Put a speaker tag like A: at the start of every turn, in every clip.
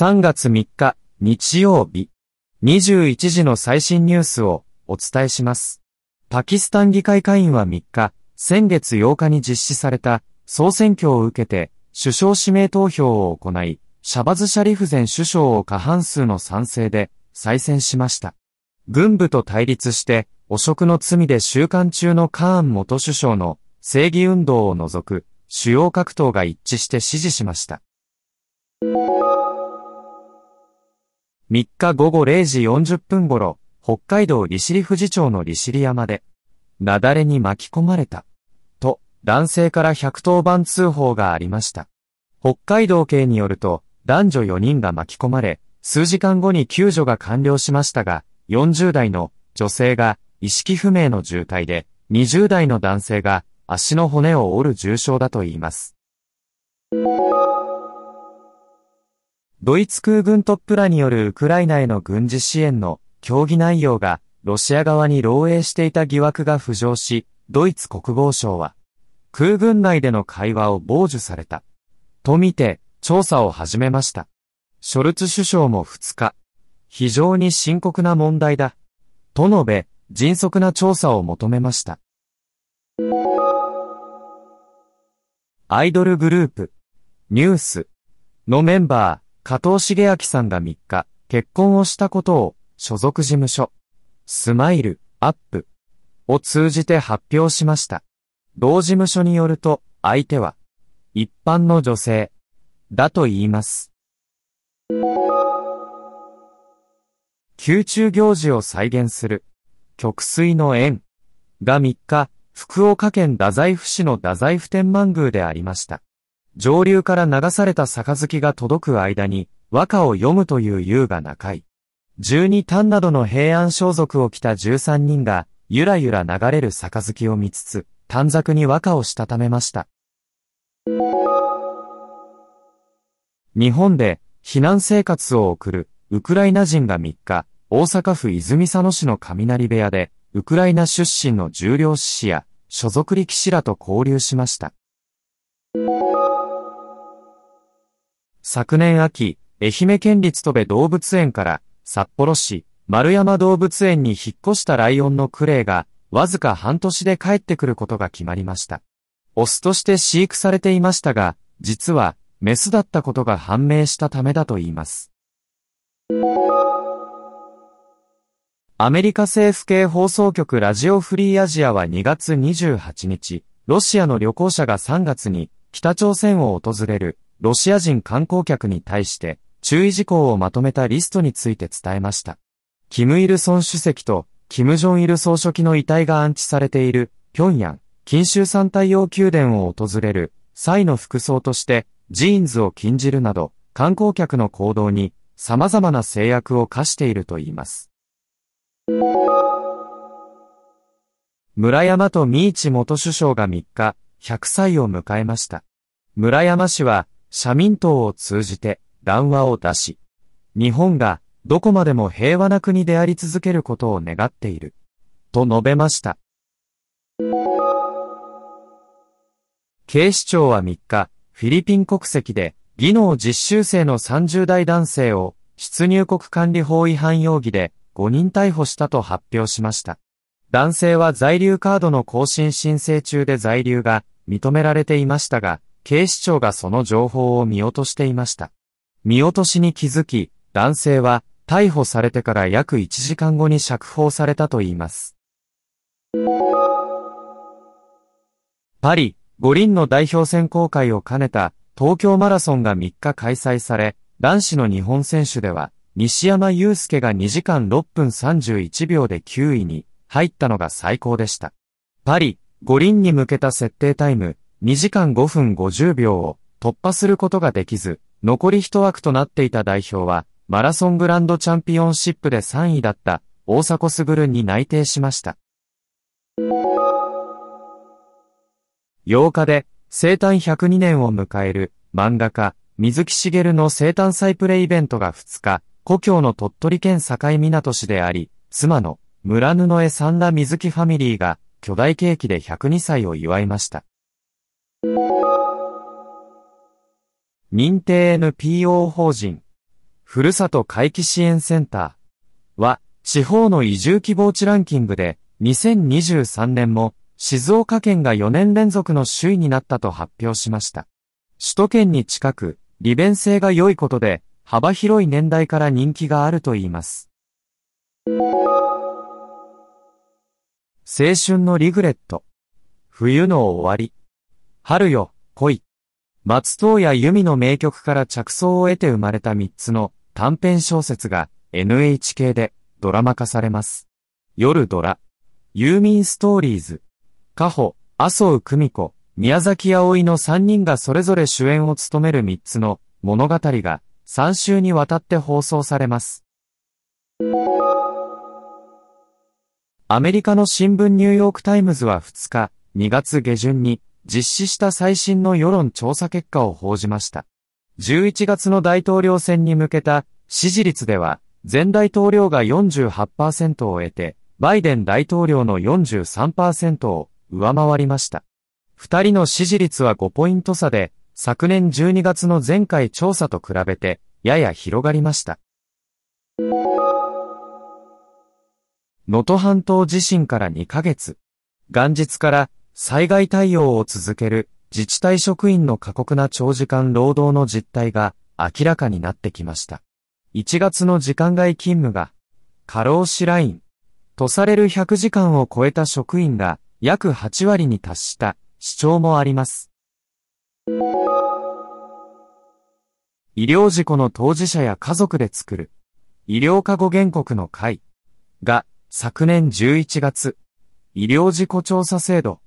A: 3月3日、日曜日。21時の最新ニュースをお伝えします。パキスタン議会会員は3日、先月8日に実施された総選挙を受けて首相指名投票を行い、シャバズ・シャリフ前首相を過半数の賛成で再選しました。軍部と対立して汚職の罪で収監中のカーン元首相の正義運動を除く主要各党が一致して支持しました。3日午後0時40分頃、北海道利尻富士町の利尻山で、雪崩に巻き込まれた。と、男性から110番通報がありました。北海道警によると、男女4人が巻き込まれ、数時間後に救助が完了しましたが、40代の女性が意識不明の重体で、20代の男性が足の骨を折る重傷だといいます。ドイツ空軍トップらによるウクライナへの軍事支援の協議内容がロシア側に漏洩していた疑惑が浮上し、ドイツ国防省は空軍内での会話を傍受されたとみて調査を始めました。ショルツ首相も2日、非常に深刻な問題だと述べ、迅速な調査を求めました。アイドルグループ、ニュースのメンバー、加藤茂明さんが3日、結婚をしたことを、所属事務所、スマイル、アップ、を通じて発表しました。同事務所によると、相手は、一般の女性、だと言います。宮中行事を再現する、曲水の縁、が3日、福岡県太宰府市の太宰府天満宮でありました。上流から流された杯が届く間に、和歌を読むという優雅な会。十二単などの平安装束を着た十三人が、ゆらゆら流れる杯を見つつ、短冊に和歌をしたためました。日本で避難生活を送るウクライナ人が3日、大阪府泉佐野市の雷部屋で、ウクライナ出身の重量志士や所属力士らと交流しました。昨年秋、愛媛県立戸部動物園から札幌市丸山動物園に引っ越したライオンのクレイがわずか半年で帰ってくることが決まりました。オスとして飼育されていましたが、実はメスだったことが判明したためだといいます。アメリカ政府系放送局ラジオフリーアジアは2月28日、ロシアの旅行者が3月に北朝鮮を訪れるロシア人観光客に対して注意事項をまとめたリストについて伝えました。キム・イルソン主席とキム・ジョン・イル総書記の遺体が安置されている平壌、近州山太陽宮殿を訪れる際の服装としてジーンズを禁じるなど観光客の行動に様々な制約を課しているといいます。村山とミーチ元首相が3日、100歳を迎えました。村山氏は社民党を通じて談話を出し、日本がどこまでも平和な国であり続けることを願っている、と述べました。警視庁は3日、フィリピン国籍で技能実習生の30代男性を出入国管理法違反容疑で5人逮捕したと発表しました。男性は在留カードの更新申請中で在留が認められていましたが、警視庁がその情報を見落としていました。見落としに気づき、男性は逮捕されてから約1時間後に釈放されたといいます。パリ、五輪の代表選考会を兼ねた東京マラソンが3日開催され、男子の日本選手では、西山雄介が2時間6分31秒で9位に入ったのが最高でした。パリ、五輪に向けた設定タイム2時間5分50秒を突破することができず、残り一枠となっていた代表は、マラソングランドチャンピオンシップで3位だった大迫傑に内定しました。8日で生誕102年を迎える漫画家水木しげるの生誕祭プレイベントが2日、故郷の鳥取県境港市であり、妻の村布江三田水木ファミリーが巨大ケーキで102歳を祝いました。認定 NPO 法人、ふるさと回帰支援センターは、地方の移住希望地ランキングで、2023年も静岡県が4年連続の首位になったと発表しました。首都圏に近く、利便性が良いことで、幅広い年代から人気があるといいます。青春のリグレット。冬の終わり。春よ、恋。松任谷由実の名曲から着想を得て生まれた3つの短編小説が NHK でドラマ化されます。夜ドラ。ユーミンストーリーズ。カホ、麻生久美子、宮崎葵の3人がそれぞれ主演を務める3つの物語が3週にわたって放送されます。アメリカの新聞ニューヨークタイムズは2日、2月下旬に実施した最新の世論調査結果を報じました。11月の大統領選に向けた支持率では、前大統領が48%を得て、バイデン大統領の43%を上回りました。二人の支持率は5ポイント差で、昨年12月の前回調査と比べて、やや広がりました。能登半島地震から2ヶ月。元日から災害対応を続ける自治体職員の過酷な長時間労働の実態が明らかになってきました。1月の時間外勤務が過労死ラインとされる100時間を超えた職員が約8割に達した主張もあります。医療事故の当事者や家族で作る医療過護原告の会が昨年11月、医療事故調査制度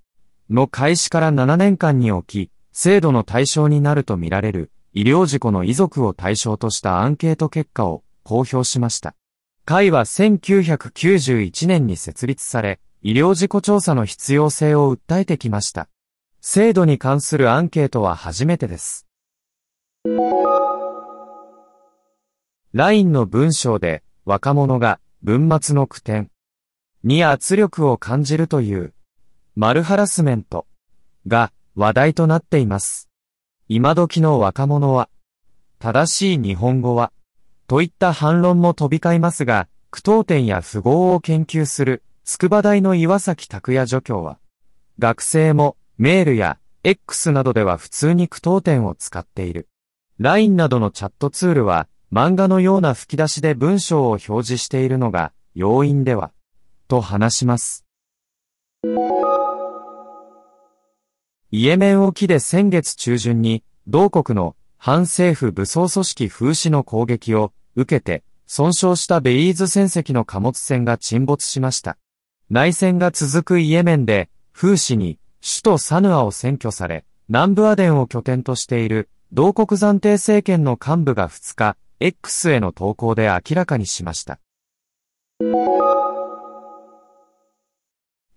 A: の開始から7年間におき、制度の対象になるとみられる医療事故の遺族を対象としたアンケート結果を公表しました。会は1991年に設立され、医療事故調査の必要性を訴えてきました。制度に関するアンケートは初めてです。LINE の文章で若者が文末の句点に圧力を感じるというマルハラスメントが話題となっています。今時の若者は正しい日本語はといった反論も飛び交いますが、句読点や符号を研究する筑波大の岩崎拓也助教は、学生もメールや X などでは普通に句読点を使っている。LINE などのチャットツールは漫画のような吹き出しで文章を表示しているのが要因では、と話します。イエメン沖で先月中旬に、同国の反政府武装組織風刺の攻撃を受けて、損傷したベイーズ船籍の貨物船が沈没しました。内戦が続くイエメンで、風刺に首都サヌアを占拠され、南部アデンを拠点としている同国暫定政権の幹部が2日、X への投稿で明らかにしました。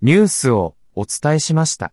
A: ニュースをお伝えしました。